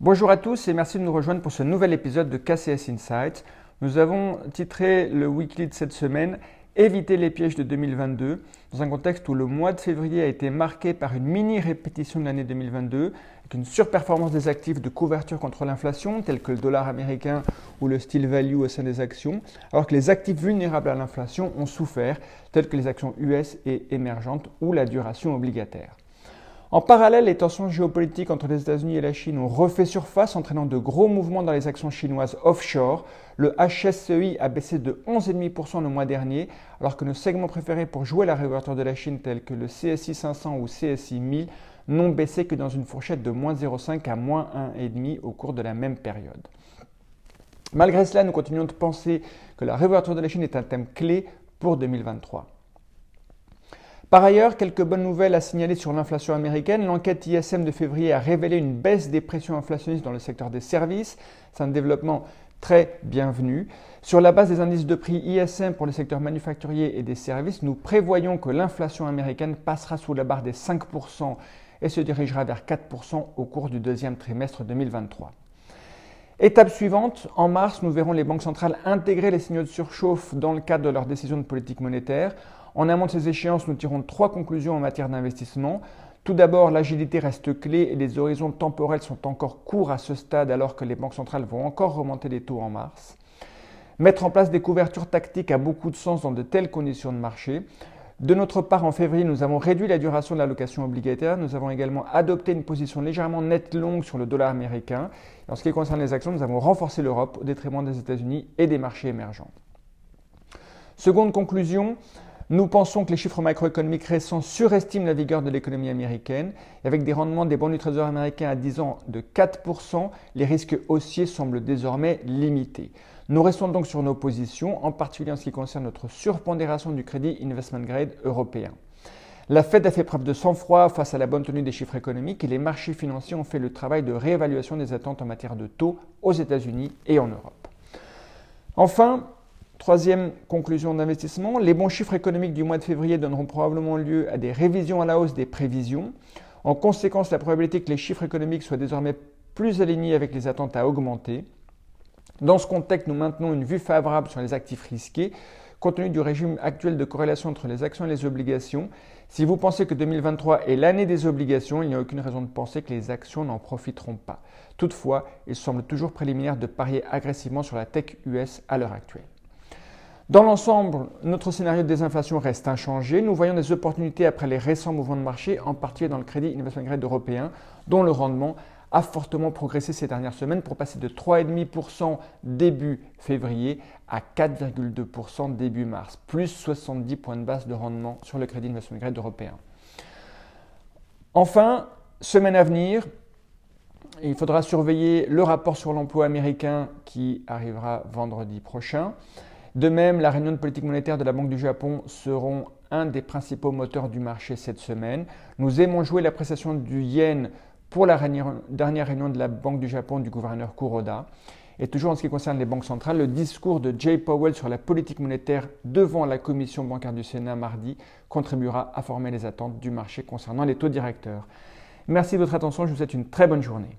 Bonjour à tous et merci de nous rejoindre pour ce nouvel épisode de KCS Insights. Nous avons titré le weekly de cette semaine Éviter les pièges de 2022 dans un contexte où le mois de février a été marqué par une mini répétition de l'année 2022 avec une surperformance des actifs de couverture contre l'inflation tels que le dollar américain ou le style value au sein des actions alors que les actifs vulnérables à l'inflation ont souffert tels que les actions US et émergentes ou la duration obligataire. En parallèle, les tensions géopolitiques entre les États-Unis et la Chine ont refait surface, entraînant de gros mouvements dans les actions chinoises offshore. Le HSCI a baissé de 11,5% le mois dernier, alors que nos segments préférés pour jouer la réouverture de la Chine, tels que le CSI 500 ou CSI 1000, n'ont baissé que dans une fourchette de moins 0,5 à moins 1,5 au cours de la même période. Malgré cela, nous continuons de penser que la réouverture de la Chine est un thème clé pour 2023. Par ailleurs, quelques bonnes nouvelles à signaler sur l'inflation américaine. L'enquête ISM de février a révélé une baisse des pressions inflationnistes dans le secteur des services. C'est un développement très bienvenu. Sur la base des indices de prix ISM pour le secteur manufacturier et des services, nous prévoyons que l'inflation américaine passera sous la barre des 5% et se dirigera vers 4% au cours du deuxième trimestre 2023. Étape suivante, en mars, nous verrons les banques centrales intégrer les signaux de surchauffe dans le cadre de leurs décisions de politique monétaire. En amont de ces échéances, nous tirons trois conclusions en matière d'investissement. Tout d'abord, l'agilité reste clé et les horizons temporels sont encore courts à ce stade alors que les banques centrales vont encore remonter les taux en mars. Mettre en place des couvertures tactiques a beaucoup de sens dans de telles conditions de marché. De notre part, en février, nous avons réduit la duration de l'allocation obligataire. Nous avons également adopté une position légèrement nette longue sur le dollar américain. En ce qui concerne les actions, nous avons renforcé l'Europe au détriment des États-Unis et des marchés émergents. Seconde conclusion, nous pensons que les chiffres macroéconomiques récents surestiment la vigueur de l'économie américaine. avec des rendements des bons du Trésor américain à 10 ans de 4%, les risques haussiers semblent désormais limités. Nous restons donc sur nos positions, en particulier en ce qui concerne notre surpondération du crédit investment grade européen. La Fed a fait preuve de sang-froid face à la bonne tenue des chiffres économiques et les marchés financiers ont fait le travail de réévaluation des attentes en matière de taux aux États-Unis et en Europe. Enfin, Troisième conclusion d'investissement, les bons chiffres économiques du mois de février donneront probablement lieu à des révisions à la hausse des prévisions. En conséquence, la probabilité que les chiffres économiques soient désormais plus alignés avec les attentes a augmenté. Dans ce contexte, nous maintenons une vue favorable sur les actifs risqués, compte tenu du régime actuel de corrélation entre les actions et les obligations. Si vous pensez que 2023 est l'année des obligations, il n'y a aucune raison de penser que les actions n'en profiteront pas. Toutefois, il semble toujours préliminaire de parier agressivement sur la tech US à l'heure actuelle. Dans l'ensemble, notre scénario de désinflation reste inchangé. Nous voyons des opportunités après les récents mouvements de marché, en particulier dans le crédit investment grade européen, dont le rendement a fortement progressé ces dernières semaines pour passer de 3,5% début février à 4,2% début mars, plus 70 points de base de rendement sur le crédit investment grade européen. Enfin, semaine à venir, il faudra surveiller le rapport sur l'emploi américain qui arrivera vendredi prochain. De même, la réunion de politique monétaire de la Banque du Japon seront un des principaux moteurs du marché cette semaine. Nous aimons jouer l'appréciation du yen pour la dernière réunion de la Banque du Japon du gouverneur Kuroda. Et toujours en ce qui concerne les banques centrales, le discours de Jay Powell sur la politique monétaire devant la commission bancaire du Sénat mardi contribuera à former les attentes du marché concernant les taux directeurs. Merci de votre attention, je vous souhaite une très bonne journée.